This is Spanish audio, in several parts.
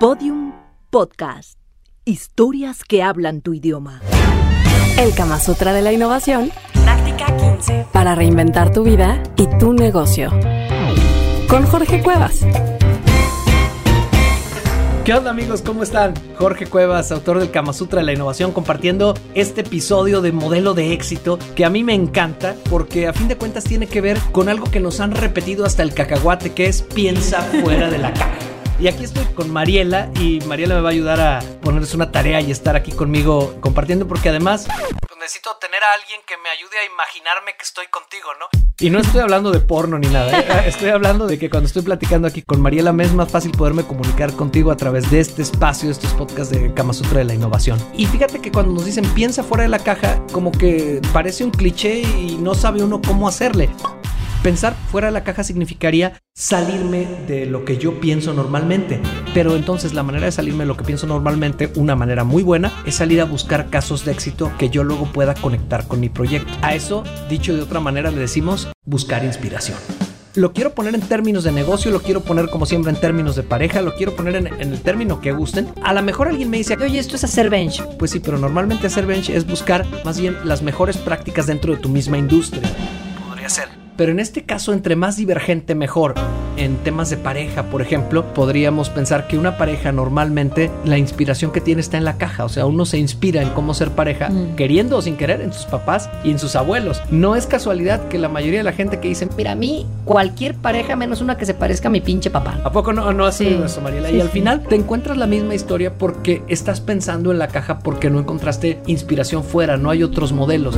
Podium Podcast. Historias que hablan tu idioma. El Kama Sutra de la Innovación. Práctica 15. Para reinventar tu vida y tu negocio. Con Jorge Cuevas. ¿Qué onda amigos? ¿Cómo están? Jorge Cuevas, autor del Kama Sutra de la Innovación, compartiendo este episodio de modelo de éxito que a mí me encanta porque a fin de cuentas tiene que ver con algo que nos han repetido hasta el cacahuate, que es piensa fuera de la caja. Y aquí estoy con Mariela y Mariela me va a ayudar a ponerles una tarea y estar aquí conmigo compartiendo porque además pues necesito tener a alguien que me ayude a imaginarme que estoy contigo, ¿no? Y no estoy hablando de porno ni nada, ¿eh? estoy hablando de que cuando estoy platicando aquí con Mariela me es más fácil poderme comunicar contigo a través de este espacio, de estos podcasts de Kama Sutra de la Innovación. Y fíjate que cuando nos dicen piensa fuera de la caja, como que parece un cliché y no sabe uno cómo hacerle. Pensar fuera de la caja significaría salirme de lo que yo pienso normalmente. Pero entonces la manera de salirme de lo que pienso normalmente, una manera muy buena, es salir a buscar casos de éxito que yo luego pueda conectar con mi proyecto. A eso, dicho de otra manera, le decimos buscar inspiración. Lo quiero poner en términos de negocio, lo quiero poner como siempre en términos de pareja, lo quiero poner en, el término que gusten. A lo mejor alguien me dice, oye, esto es hacer bench. Pues sí, pero normalmente hacer bench es buscar más bien las mejores prácticas dentro de tu misma industria. Podría ser. Pero en este caso, entre más divergente, mejor. En temas de pareja, por ejemplo, podríamos pensar que una pareja normalmente la inspiración que tiene está en la caja. O sea, uno se inspira en cómo ser pareja, mm. queriendo o sin querer, en sus papás y en sus abuelos. No es casualidad que la mayoría de la gente que dice, mira, a mí cualquier pareja menos una que se parezca a mi pinche papá. ¿A poco no, no así eso, Mariela? y al final te encuentras la misma historia porque estás pensando en la caja porque no encontraste inspiración fuera, no hay otros modelos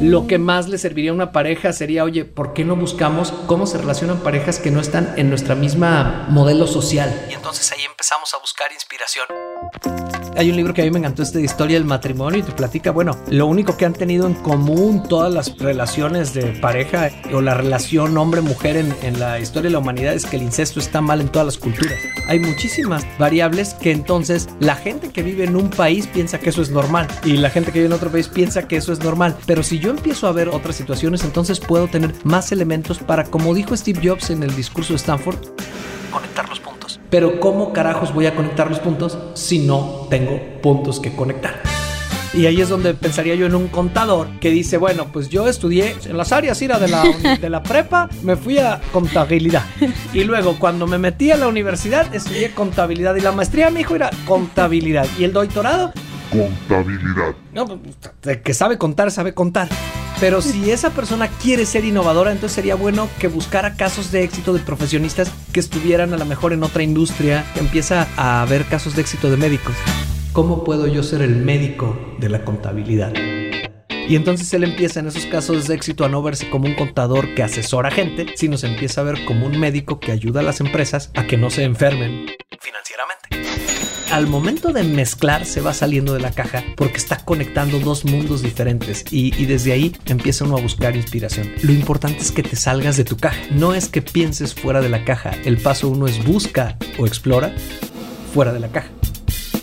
lo que más le serviría a una pareja sería, oye, ¿por qué no buscamos cómo se relacionan parejas que no están en nuestra misma modelo social? Y entonces ahí empezamos a buscar inspiración. Hay un libro que a mí me encantó, este de historia del matrimonio, y te platica, bueno, lo único que han tenido en común todas las relaciones de pareja o la relación hombre-mujer en, en la historia de la humanidad es que el incesto está mal en todas las culturas. Hay muchísimas variables que entonces la gente que vive en un país piensa que eso es normal y la gente que vive en otro país piensa que eso es normal. Pero si yo empiezo a ver otras situaciones, entonces puedo tener más elementos para, como dijo Steve Jobs en el discurso de Stanford, conectar los puntos. Pero ¿cómo carajos voy a conectar los puntos si no tengo puntos que conectar? Y ahí es donde pensaría yo en un contador que dice, bueno, pues yo estudié en las áreas ira de la, de la prepa, me fui a contabilidad. Y luego cuando me metí a la universidad, estudié contabilidad. Y la maestría, mi hijo, era contabilidad. Y el doctorado, contabilidad. No, pues, que sabe contar, sabe contar. Pero si esa persona quiere ser innovadora, entonces sería bueno que buscara casos de éxito de profesionistas que estuvieran a lo mejor en otra industria, que empieza a haber casos de éxito de médicos. ¿Cómo puedo yo ser el médico de la contabilidad? Y entonces él empieza en esos casos de éxito a no verse como un contador que asesora gente, sino se empieza a ver como un médico que ayuda a las empresas a que no se enfermen al momento de mezclar se va saliendo de la caja porque está conectando dos mundos diferentes y, desde ahí empieza uno a buscar inspiración. Lo importante es que te salgas de tu caja, no es que pienses fuera de la caja. El paso uno es busca o explora fuera de la caja.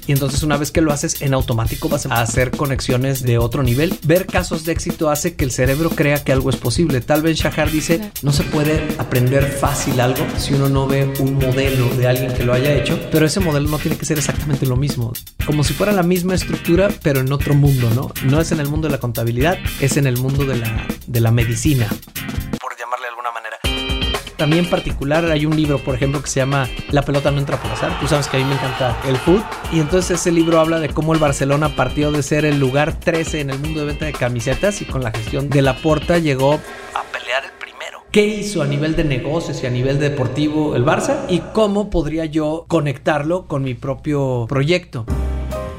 Y entonces una vez que lo haces en automático vas a hacer conexiones de otro nivel. Ver casos de éxito hace que el cerebro crea que algo es posible. Tal vez Shahar dice, no se puede aprender fácil algo si uno no ve un modelo de alguien que lo haya hecho, pero ese modelo no tiene que ser exactamente lo mismo. Como si fuera la misma estructura, pero en otro mundo, ¿no? No es en el mundo de la contabilidad, es en el mundo de la, de la medicina también particular hay un libro, por ejemplo, que se llama La pelota no entra por azar. Tú sabes que a mí me encanta el foot. Y entonces ese libro habla de cómo el Barcelona partió de ser el lugar 13 en el mundo de venta de camisetas y con la gestión de la Porta llegó a pelear el primero. ¿Qué hizo a nivel de negocios y a nivel deportivo el Barça? ¿Y cómo podría yo conectarlo con mi propio proyecto?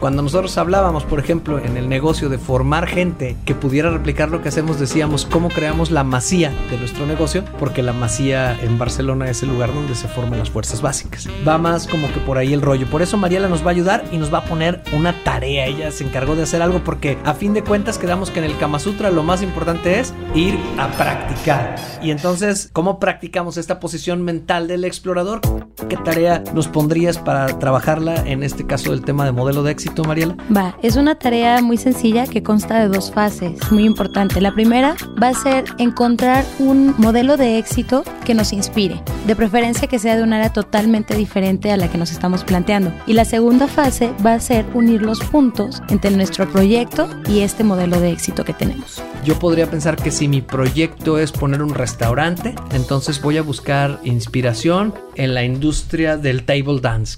Cuando nosotros hablábamos, por ejemplo, en el negocio de formar gente que pudiera replicar lo que hacemos, decíamos cómo creamos la masía de nuestro negocio, porque la masía en Barcelona es el lugar donde se forman las fuerzas básicas. Va más como que por ahí el rollo. Por eso Mariela nos va a ayudar y nos va a poner una tarea. Ella se encargó de hacer algo porque a fin de cuentas quedamos que en el Kama Sutra lo más importante es ir a practicar. Y entonces, ¿cómo practicamos esta posición mental del explorador? ¿Qué tarea nos pondrías para trabajarla en este caso del tema de modelo de éxito? Éxito, Mariela? Va, es una tarea muy sencilla que consta de dos fases, muy importante. La primera va a ser encontrar un modelo de éxito que nos inspire, de preferencia que sea de un área totalmente diferente a la que nos estamos planteando. Y la segunda fase va a ser unir los puntos entre nuestro proyecto y este modelo de éxito que tenemos. Yo podría pensar que si mi proyecto es poner un restaurante, entonces voy a buscar inspiración en la industria del table dance.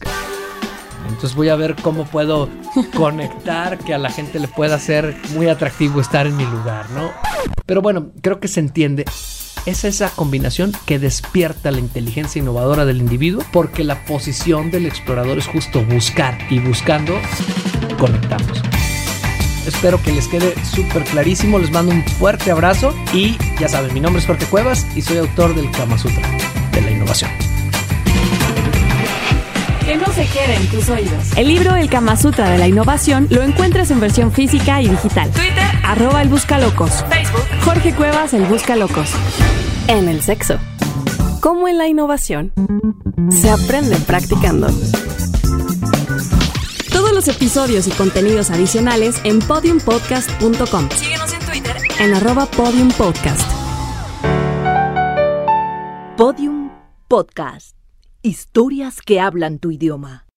Entonces voy a ver cómo puedo conectar que a la gente le pueda ser muy atractivo estar en mi lugar, ¿no? Pero bueno, creo que se entiende. Es esa combinación que despierta la inteligencia innovadora del individuo porque la posición del explorador es justo buscar y buscando conectamos. Espero que les quede súper clarísimo. Les mando un fuerte abrazo y ya saben, mi nombre es Jorge Cuevas y soy autor del Kama Sutra de la innovación. Que no se quede en tus oídos. El libro El Kama Sutra de la Innovación lo encuentras en versión física y digital. Twitter, arroba el Buscalocos. Facebook, Jorge Cuevas, el Buscalocos. En el sexo. Como en la innovación, se aprende practicando. Todos los episodios y contenidos adicionales en podiumpodcast.com. Síguenos en Twitter en arroba podiumpodcast. Podium Podcast. Historias que hablan tu idioma.